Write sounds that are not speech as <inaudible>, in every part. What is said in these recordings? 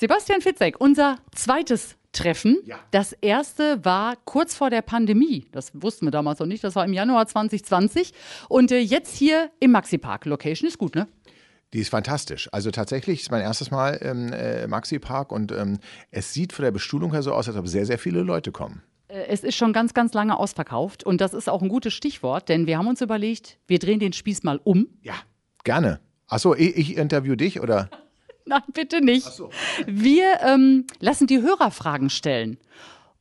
Sebastian Fitzek, unser zweites Treffen. Ja. Das erste war kurz vor der Pandemie. Das wussten wir damals noch nicht. Das war im Januar 2020. Und äh, jetzt hier im Maxi Park. Location ist gut, ne? Die ist fantastisch. Also tatsächlich ist mein erstes Mal im äh, Maxi Park und ähm, es sieht von der Bestuhlung her so aus, als ob sehr, sehr viele Leute kommen. Äh, Es ist schon ganz, ganz lange ausverkauft. Und das ist auch ein gutes Stichwort, denn wir haben uns überlegt, wir drehen den Spieß mal um. Ja, gerne. Achso, ich, ich interview dich oder? <laughs> Nein, bitte nicht. Wir ähm, lassen die Hörer Fragen stellen.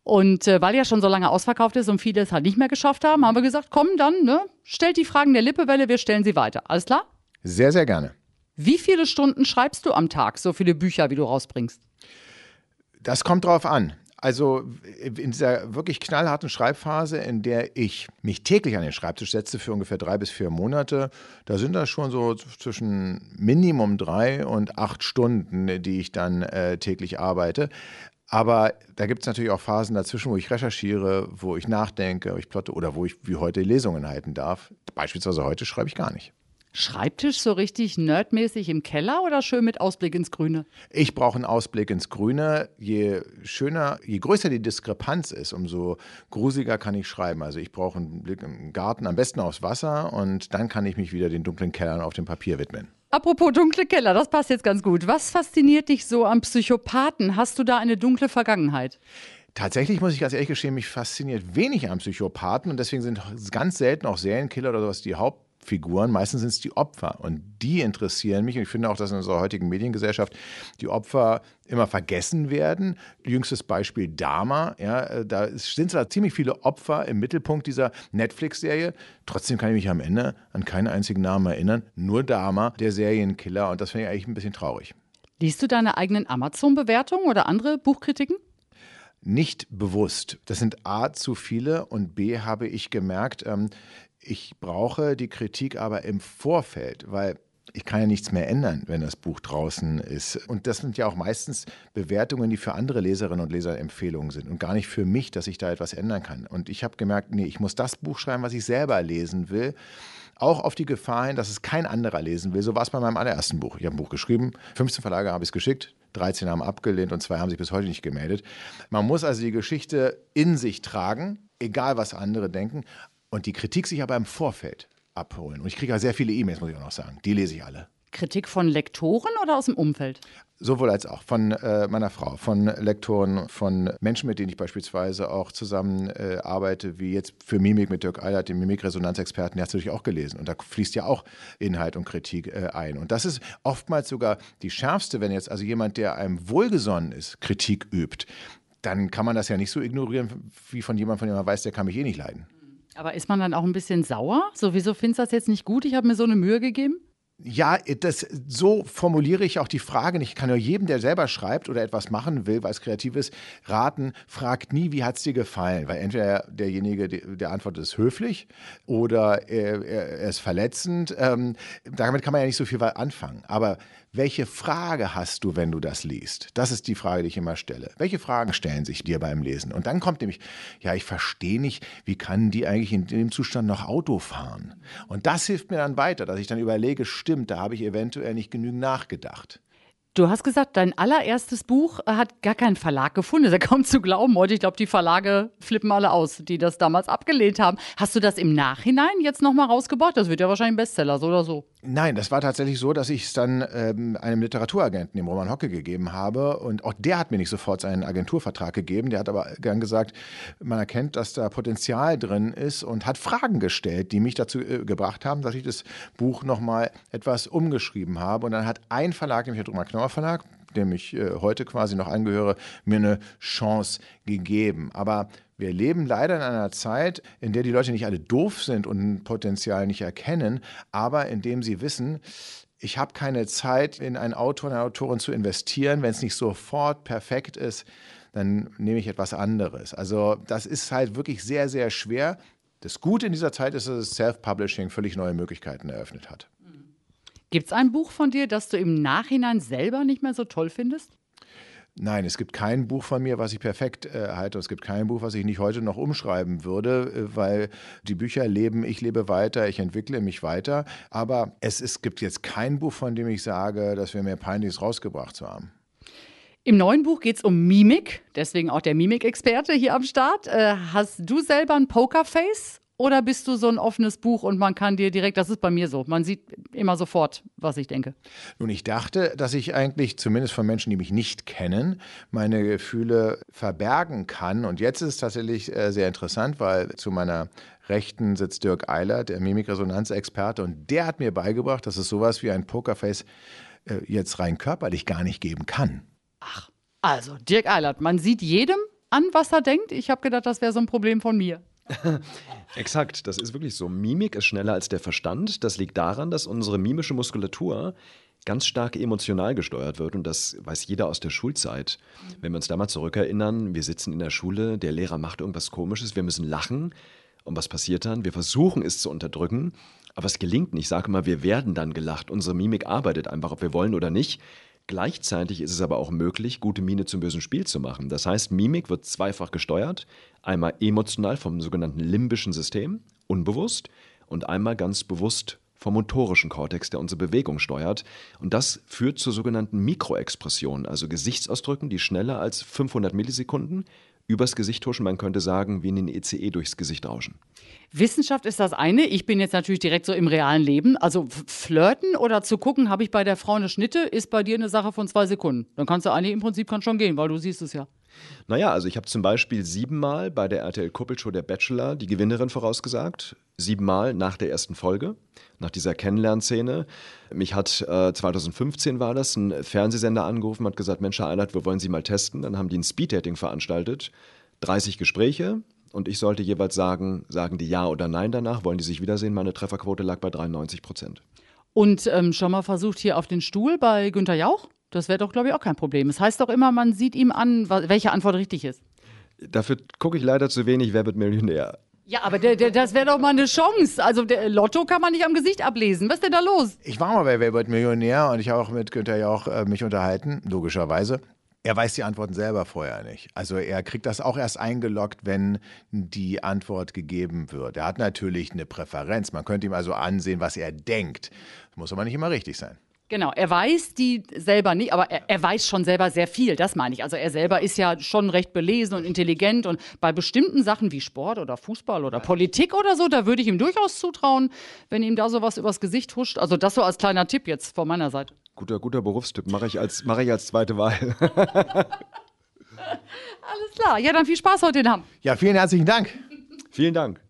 Und äh, weil ja schon so lange ausverkauft ist und viele es halt nicht mehr geschafft haben, haben wir gesagt, komm dann, ne, stellt die Fragen der Lippewelle, wir stellen sie weiter. Alles klar? Sehr, sehr gerne. Wie viele Stunden schreibst du am Tag, so viele Bücher, wie du rausbringst? Das kommt drauf an. Also in dieser wirklich knallharten Schreibphase, in der ich mich täglich an den Schreibtisch setze für ungefähr drei bis vier Monate, da sind das schon so zwischen Minimum drei und acht Stunden, die ich dann äh, täglich arbeite. Aber da gibt es natürlich auch Phasen dazwischen, wo ich recherchiere, wo ich nachdenke, wo ich plotte oder wo ich wie heute Lesungen halten darf. Beispielsweise heute schreibe ich gar nicht. Schreibtisch so richtig nerdmäßig im Keller oder schön mit Ausblick ins Grüne? Ich brauche einen Ausblick ins Grüne. Je schöner, je größer die Diskrepanz ist, umso gruseliger kann ich schreiben. Also ich brauche einen Blick im Garten, am besten aufs Wasser und dann kann ich mich wieder den dunklen Kellern auf dem Papier widmen. Apropos dunkle Keller, das passt jetzt ganz gut. Was fasziniert dich so am Psychopathen? Hast du da eine dunkle Vergangenheit? Tatsächlich muss ich ganz ehrlich gestehen, mich fasziniert wenig am Psychopathen und deswegen sind ganz selten auch Serienkiller oder sowas die Hauptfiguren. Meistens sind es die Opfer und die interessieren mich. Und ich finde auch, dass in unserer heutigen Mediengesellschaft die Opfer immer vergessen werden. Jüngstes Beispiel Dama. Ja, äh, da sind zwar ziemlich viele Opfer im Mittelpunkt dieser Netflix-Serie. Trotzdem kann ich mich am Ende an keinen einzigen Namen erinnern. Nur Dama, der Serienkiller. Und das finde ich eigentlich ein bisschen traurig. Liest du deine eigenen Amazon-Bewertungen oder andere Buchkritiken? nicht bewusst. Das sind A zu viele und B habe ich gemerkt, ähm, ich brauche die Kritik aber im Vorfeld, weil ich kann ja nichts mehr ändern, wenn das Buch draußen ist. Und das sind ja auch meistens Bewertungen, die für andere Leserinnen und Leser Empfehlungen sind und gar nicht für mich, dass ich da etwas ändern kann. Und ich habe gemerkt, nee, ich muss das Buch schreiben, was ich selber lesen will. Auch auf die Gefahr hin, dass es kein anderer lesen will. So war es bei meinem allerersten Buch. Ich habe ein Buch geschrieben, 15 Verlage habe ich es geschickt, 13 haben abgelehnt und zwei haben sich bis heute nicht gemeldet. Man muss also die Geschichte in sich tragen, egal was andere denken, und die Kritik sich aber im Vorfeld abholen. Und ich kriege ja sehr viele E-Mails, muss ich auch noch sagen. Die lese ich alle. Kritik von Lektoren oder aus dem Umfeld? Sowohl als auch von äh, meiner Frau, von Lektoren, von Menschen, mit denen ich beispielsweise auch zusammen äh, arbeite, wie jetzt für Mimik mit Dirk Eilert, dem Mimikresonanzexperten, der hat es natürlich auch gelesen. Und da fließt ja auch Inhalt und Kritik äh, ein. Und das ist oftmals sogar die schärfste, wenn jetzt also jemand, der einem wohlgesonnen ist, Kritik übt. Dann kann man das ja nicht so ignorieren, wie von jemandem, von dem man weiß, der kann mich eh nicht leiden. Aber ist man dann auch ein bisschen sauer? So, wieso findest du das jetzt nicht gut? Ich habe mir so eine Mühe gegeben. Ja, das, so formuliere ich auch die Frage nicht. Ich kann nur jedem, der selber schreibt oder etwas machen will, es kreativ ist, raten, fragt nie, wie hat es dir gefallen? Weil entweder derjenige, der antwortet, ist höflich oder er, er ist verletzend. Ähm, damit kann man ja nicht so viel anfangen. Aber welche Frage hast du, wenn du das liest? Das ist die Frage, die ich immer stelle. Welche Fragen stellen sich dir beim Lesen? Und dann kommt nämlich, ja, ich verstehe nicht, wie kann die eigentlich in dem Zustand noch Auto fahren? Und das hilft mir dann weiter, dass ich dann überlege, stimmt, da habe ich eventuell nicht genügend nachgedacht. Du hast gesagt, dein allererstes Buch hat gar keinen Verlag gefunden. Das ist ja kaum zu glauben heute. Ich glaube, die Verlage flippen alle aus, die das damals abgelehnt haben. Hast du das im Nachhinein jetzt nochmal rausgebracht? Das wird ja wahrscheinlich ein Bestseller, so oder so. Nein, das war tatsächlich so, dass ich es dann ähm, einem Literaturagenten, dem Roman Hocke, gegeben habe. Und auch der hat mir nicht sofort seinen Agenturvertrag gegeben. Der hat aber gern gesagt, man erkennt, dass da Potenzial drin ist und hat Fragen gestellt, die mich dazu äh, gebracht haben, dass ich das Buch nochmal etwas umgeschrieben habe. Und dann hat ein Verlag, nämlich der Drummer Knorr Verlag, dem ich äh, heute quasi noch angehöre, mir eine Chance gegeben. Aber wir leben leider in einer Zeit, in der die Leute nicht alle doof sind und Potenzial nicht erkennen, aber indem sie wissen, ich habe keine Zeit, in einen Autor, eine Autorin zu investieren, wenn es nicht sofort perfekt ist, dann nehme ich etwas anderes. Also das ist halt wirklich sehr, sehr schwer. Das Gute in dieser Zeit ist, dass Self-Publishing völlig neue Möglichkeiten eröffnet hat. Gibt es ein Buch von dir, das du im Nachhinein selber nicht mehr so toll findest? Nein, es gibt kein Buch von mir, was ich perfekt äh, halte. Es gibt kein Buch, was ich nicht heute noch umschreiben würde, äh, weil die Bücher leben, ich lebe weiter, ich entwickle mich weiter. Aber es, es gibt jetzt kein Buch, von dem ich sage, das wäre mir peinlich, es rausgebracht zu haben. Im neuen Buch geht es um Mimik, deswegen auch der Mimikexperte hier am Start. Äh, hast du selber ein Pokerface oder bist du so ein offenes Buch und man kann dir direkt, das ist bei mir so, man sieht immer sofort, was ich denke? Nun, ich dachte, dass ich eigentlich, zumindest von Menschen, die mich nicht kennen, meine Gefühle verbergen kann. Und jetzt ist es tatsächlich äh, sehr interessant, weil zu meiner Rechten sitzt Dirk Eiler, der Mimikresonanzexperte, und der hat mir beigebracht, dass es sowas wie ein Pokerface äh, jetzt rein körperlich gar nicht geben kann. Ach, also Dirk Eilert, man sieht jedem an, was er denkt. Ich habe gedacht, das wäre so ein Problem von mir. <laughs> Exakt, das ist wirklich so. Mimik ist schneller als der Verstand. Das liegt daran, dass unsere mimische Muskulatur ganz stark emotional gesteuert wird und das weiß jeder aus der Schulzeit. Wenn wir uns da mal zurückerinnern, wir sitzen in der Schule, der Lehrer macht irgendwas Komisches, wir müssen lachen. Und was passiert dann? Wir versuchen es zu unterdrücken, aber es gelingt nicht. Ich sage mal, wir werden dann gelacht. Unsere Mimik arbeitet einfach, ob wir wollen oder nicht. Gleichzeitig ist es aber auch möglich, gute Miene zum bösen Spiel zu machen. Das heißt, Mimik wird zweifach gesteuert. Einmal emotional vom sogenannten limbischen System, unbewusst, und einmal ganz bewusst vom motorischen Kortex, der unsere Bewegung steuert. Und das führt zur sogenannten Mikroexpression, also Gesichtsausdrücken, die schneller als 500 Millisekunden übers Gesicht huschen. Man könnte sagen, wie in den ECE durchs Gesicht rauschen. Wissenschaft ist das eine. Ich bin jetzt natürlich direkt so im realen Leben. Also flirten oder zu gucken, habe ich bei der Frau eine Schnitte, ist bei dir eine Sache von zwei Sekunden. Dann kannst du eigentlich im Prinzip kann schon gehen, weil du siehst es ja. Naja, also ich habe zum Beispiel siebenmal bei der RTL-Kuppelshow Der Bachelor die Gewinnerin vorausgesagt. Siebenmal nach der ersten Folge, nach dieser Kennenlernszene. Mich hat äh, 2015 war das, ein Fernsehsender angerufen, hat gesagt, Mensch, Herr Eilert, wir wollen Sie mal testen. Dann haben die ein Speed-Dating veranstaltet. 30 Gespräche, und ich sollte jeweils sagen, sagen die Ja oder Nein danach, wollen die sich wiedersehen. Meine Trefferquote lag bei 93 Prozent. Und ähm, schon mal versucht hier auf den Stuhl bei Günter Jauch? Das wäre doch, glaube ich, auch kein Problem. Es das heißt doch immer, man sieht ihm an, welche Antwort richtig ist. Dafür gucke ich leider zu wenig, wer wird Millionär. Ja, aber der, der, das wäre doch mal eine Chance. Also der Lotto kann man nicht am Gesicht ablesen. Was ist denn da los? Ich war mal bei Wer Millionär und ich habe auch mit Günther Jauch äh, mich unterhalten, logischerweise. Er weiß die Antworten selber vorher nicht. Also er kriegt das auch erst eingeloggt, wenn die Antwort gegeben wird. Er hat natürlich eine Präferenz. Man könnte ihm also ansehen, was er denkt. Muss aber nicht immer richtig sein. Genau, er weiß die selber nicht, aber er, er, weiß schon selber sehr viel, das meine ich. Also er selber ist ja schon recht belesen und intelligent und bei bestimmten Sachen wie Sport oder Fußball oder Politik oder so, da würde ich ihm durchaus zutrauen, wenn ihm da sowas übers Gesicht huscht. Also das so als kleiner Tipp jetzt von meiner Seite. Guter, guter Berufstipp, mache ich, als, mach ich als zweite Wahl. <laughs> Alles klar, ja dann viel Spaß heute in Hamm. Ja, vielen herzlichen Dank. Vielen Dank.